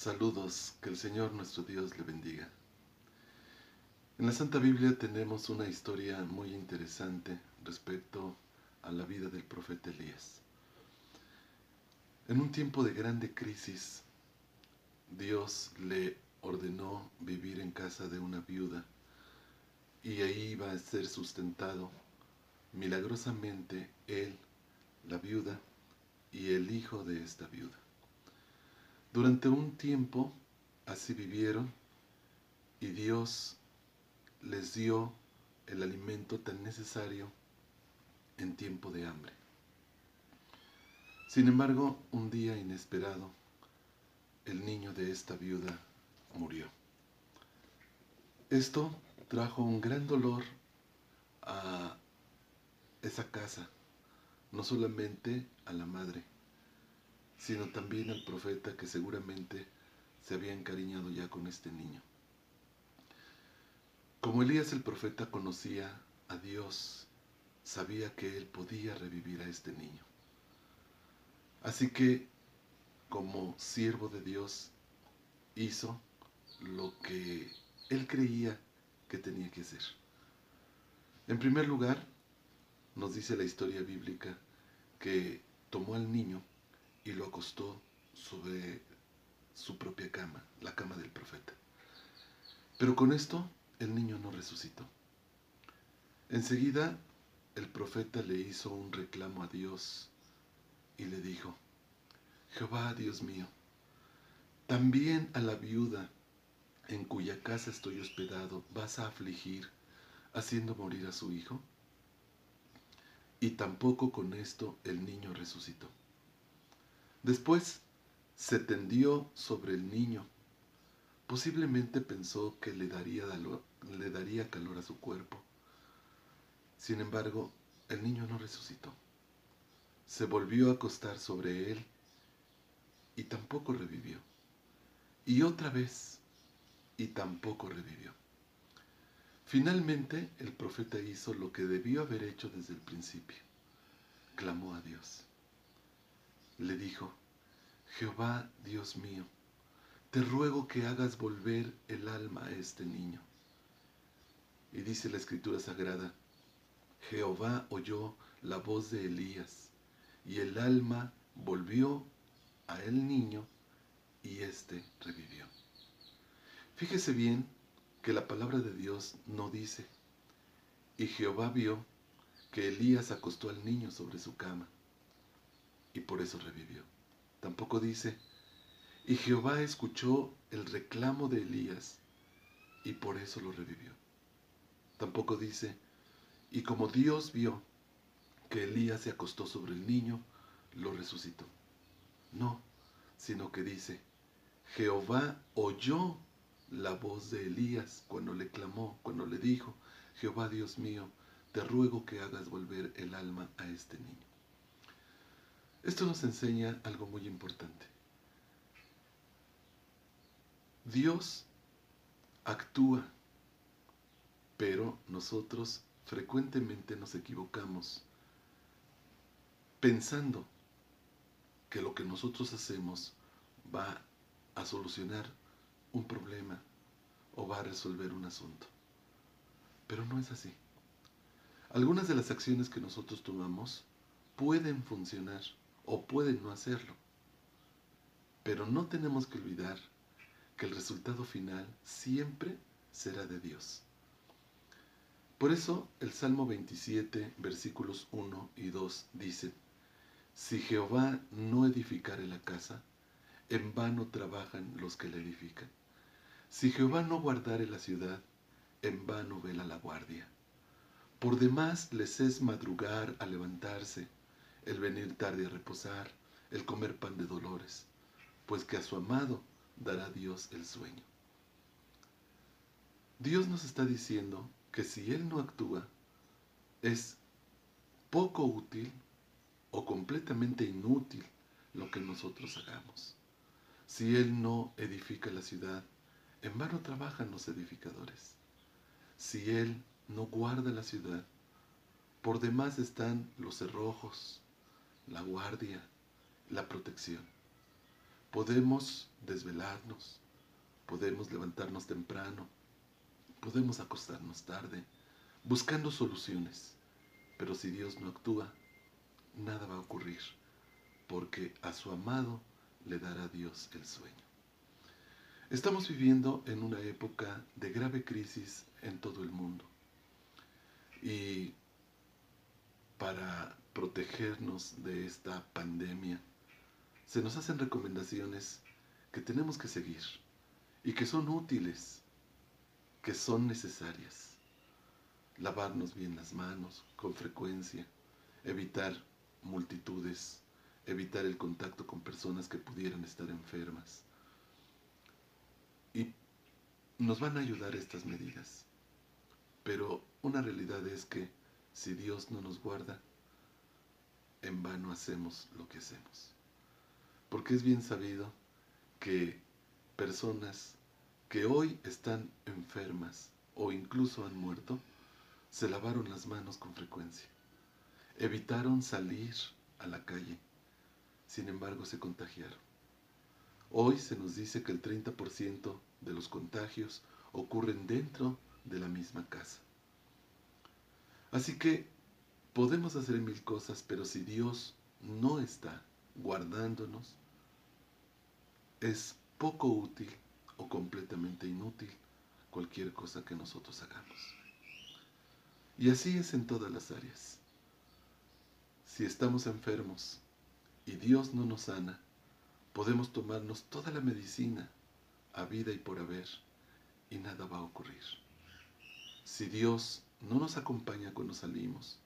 Saludos, que el Señor nuestro Dios le bendiga. En la Santa Biblia tenemos una historia muy interesante respecto a la vida del profeta Elías. En un tiempo de grande crisis, Dios le ordenó vivir en casa de una viuda y ahí iba a ser sustentado milagrosamente él, la viuda y el hijo de esta viuda. Durante un tiempo así vivieron y Dios les dio el alimento tan necesario en tiempo de hambre. Sin embargo, un día inesperado, el niño de esta viuda murió. Esto trajo un gran dolor a esa casa, no solamente a la madre, sino también al profeta que seguramente se había encariñado ya con este niño. Como Elías el profeta conocía a Dios, sabía que él podía revivir a este niño. Así que, como siervo de Dios, hizo lo que él creía que tenía que hacer. En primer lugar, nos dice la historia bíblica que tomó al niño y lo acostó sobre su propia cama, la cama del profeta. Pero con esto el niño no resucitó. Enseguida el profeta le hizo un reclamo a Dios y le dijo, Jehová, Dios mío, también a la viuda en cuya casa estoy hospedado vas a afligir haciendo morir a su hijo. Y tampoco con esto el niño resucitó. Después se tendió sobre el niño. Posiblemente pensó que le daría, le daría calor a su cuerpo. Sin embargo, el niño no resucitó. Se volvió a acostar sobre él y tampoco revivió. Y otra vez, y tampoco revivió. Finalmente, el profeta hizo lo que debió haber hecho desde el principio. Clamó a Dios le dijo, Jehová Dios mío, te ruego que hagas volver el alma a este niño. Y dice la escritura sagrada, Jehová oyó la voz de Elías, y el alma volvió a el niño, y éste revivió. Fíjese bien que la palabra de Dios no dice, y Jehová vio que Elías acostó al niño sobre su cama y por eso revivió. Tampoco dice, y Jehová escuchó el reclamo de Elías y por eso lo revivió. Tampoco dice, y como Dios vio que Elías se acostó sobre el niño, lo resucitó. No, sino que dice, Jehová oyó la voz de Elías cuando le clamó, cuando le dijo, Jehová Dios mío, te ruego que hagas volver el alma a este niño. Esto nos enseña algo muy importante. Dios actúa, pero nosotros frecuentemente nos equivocamos pensando que lo que nosotros hacemos va a solucionar un problema o va a resolver un asunto. Pero no es así. Algunas de las acciones que nosotros tomamos pueden funcionar o pueden no hacerlo. Pero no tenemos que olvidar que el resultado final siempre será de Dios. Por eso el Salmo 27, versículos 1 y 2 dice, Si Jehová no edificare la casa, en vano trabajan los que la edifican. Si Jehová no guardare la ciudad, en vano vela la guardia. Por demás les es madrugar a levantarse, el venir tarde a reposar, el comer pan de dolores, pues que a su amado dará Dios el sueño. Dios nos está diciendo que si Él no actúa, es poco útil o completamente inútil lo que nosotros hagamos. Si Él no edifica la ciudad, en vano trabajan los edificadores. Si Él no guarda la ciudad, por demás están los cerrojos, la guardia, la protección. Podemos desvelarnos, podemos levantarnos temprano, podemos acostarnos tarde, buscando soluciones, pero si Dios no actúa, nada va a ocurrir, porque a su amado le dará Dios el sueño. Estamos viviendo en una época de grave crisis en todo el mundo. Y para protegernos de esta pandemia, se nos hacen recomendaciones que tenemos que seguir y que son útiles, que son necesarias. Lavarnos bien las manos con frecuencia, evitar multitudes, evitar el contacto con personas que pudieran estar enfermas. Y nos van a ayudar estas medidas. Pero una realidad es que si Dios no nos guarda, en vano hacemos lo que hacemos. Porque es bien sabido que personas que hoy están enfermas o incluso han muerto, se lavaron las manos con frecuencia. Evitaron salir a la calle. Sin embargo, se contagiaron. Hoy se nos dice que el 30% de los contagios ocurren dentro de la misma casa. Así que podemos hacer mil cosas, pero si Dios no está guardándonos, es poco útil o completamente inútil cualquier cosa que nosotros hagamos. Y así es en todas las áreas. Si estamos enfermos y Dios no nos sana, podemos tomarnos toda la medicina a vida y por haber y nada va a ocurrir. Si Dios no nos acompaña cuando salimos,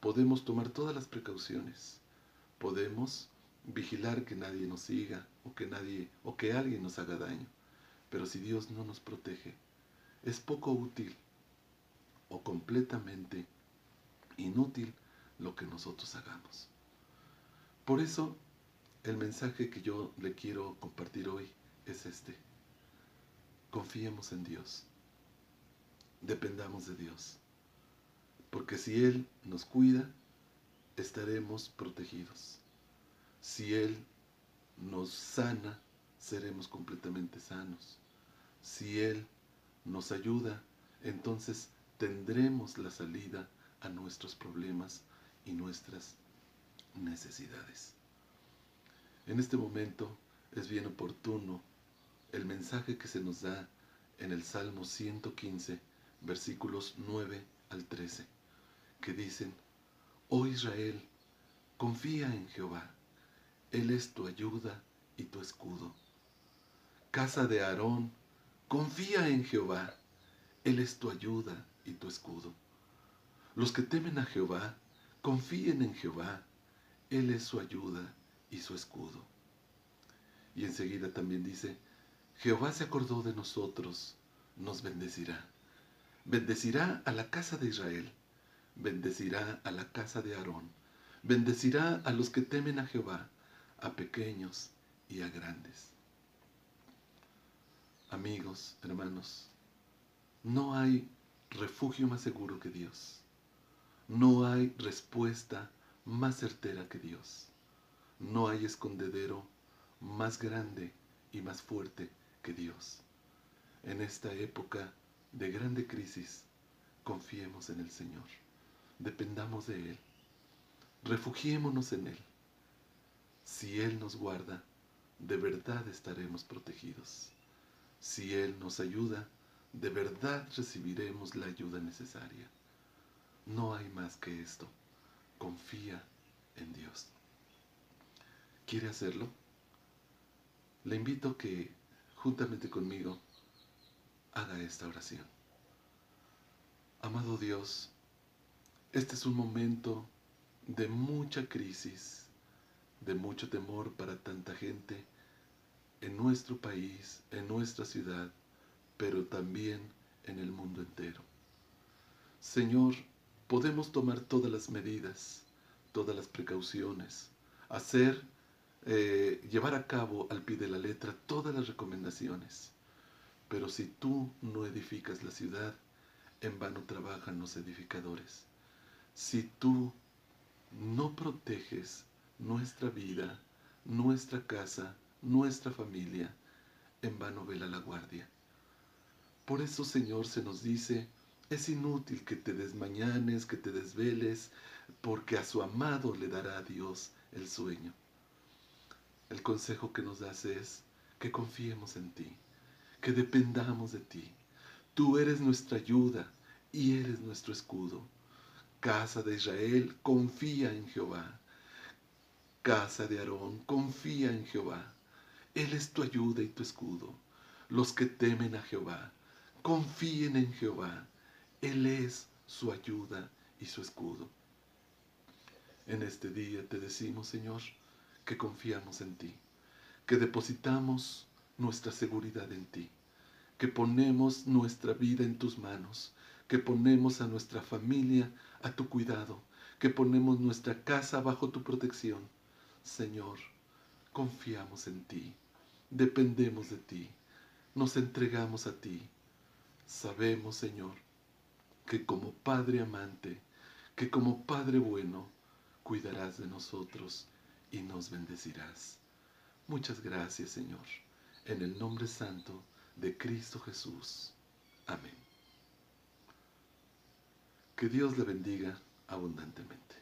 podemos tomar todas las precauciones, podemos vigilar que nadie nos siga o que nadie o que alguien nos haga daño. Pero si Dios no nos protege, es poco útil o completamente inútil lo que nosotros hagamos. Por eso, el mensaje que yo le quiero compartir hoy es este. Confiemos en Dios. Dependamos de Dios. Porque si Él nos cuida, estaremos protegidos. Si Él nos sana, seremos completamente sanos. Si Él nos ayuda, entonces tendremos la salida a nuestros problemas y nuestras necesidades. En este momento es bien oportuno el mensaje que se nos da en el Salmo 115, versículos 9 al 13, que dicen, Oh Israel, confía en Jehová él es tu ayuda y tu escudo. Casa de Aarón, confía en Jehová. Él es tu ayuda y tu escudo. Los que temen a Jehová, confíen en Jehová. Él es su ayuda y su escudo. Y enseguida también dice, Jehová se acordó de nosotros, nos bendecirá. Bendecirá a la casa de Israel, bendecirá a la casa de Aarón, bendecirá a los que temen a Jehová a pequeños y a grandes. Amigos, hermanos, no hay refugio más seguro que Dios. No hay respuesta más certera que Dios. No hay escondedero más grande y más fuerte que Dios. En esta época de grande crisis, confiemos en el Señor. Dependamos de Él. Refugiémonos en Él. Si Él nos guarda, de verdad estaremos protegidos. Si Él nos ayuda, de verdad recibiremos la ayuda necesaria. No hay más que esto. Confía en Dios. ¿Quiere hacerlo? Le invito a que, juntamente conmigo, haga esta oración. Amado Dios, este es un momento de mucha crisis de mucho temor para tanta gente en nuestro país, en nuestra ciudad, pero también en el mundo entero. Señor, podemos tomar todas las medidas, todas las precauciones, hacer, eh, llevar a cabo al pie de la letra todas las recomendaciones. Pero si tú no edificas la ciudad, en vano trabajan los edificadores. Si tú no proteges nuestra vida, nuestra casa, nuestra familia, en vano vela la guardia. Por eso, Señor, se nos dice, es inútil que te desmañanes, que te desveles, porque a su amado le dará a Dios el sueño. El consejo que nos das es que confiemos en ti, que dependamos de ti. Tú eres nuestra ayuda y eres nuestro escudo. Casa de Israel, confía en Jehová. Casa de Aarón, confía en Jehová. Él es tu ayuda y tu escudo. Los que temen a Jehová, confíen en Jehová. Él es su ayuda y su escudo. En este día te decimos, Señor, que confiamos en ti, que depositamos nuestra seguridad en ti, que ponemos nuestra vida en tus manos, que ponemos a nuestra familia a tu cuidado, que ponemos nuestra casa bajo tu protección. Señor, confiamos en ti, dependemos de ti, nos entregamos a ti. Sabemos, Señor, que como Padre amante, que como Padre bueno, cuidarás de nosotros y nos bendecirás. Muchas gracias, Señor, en el nombre santo de Cristo Jesús. Amén. Que Dios le bendiga abundantemente.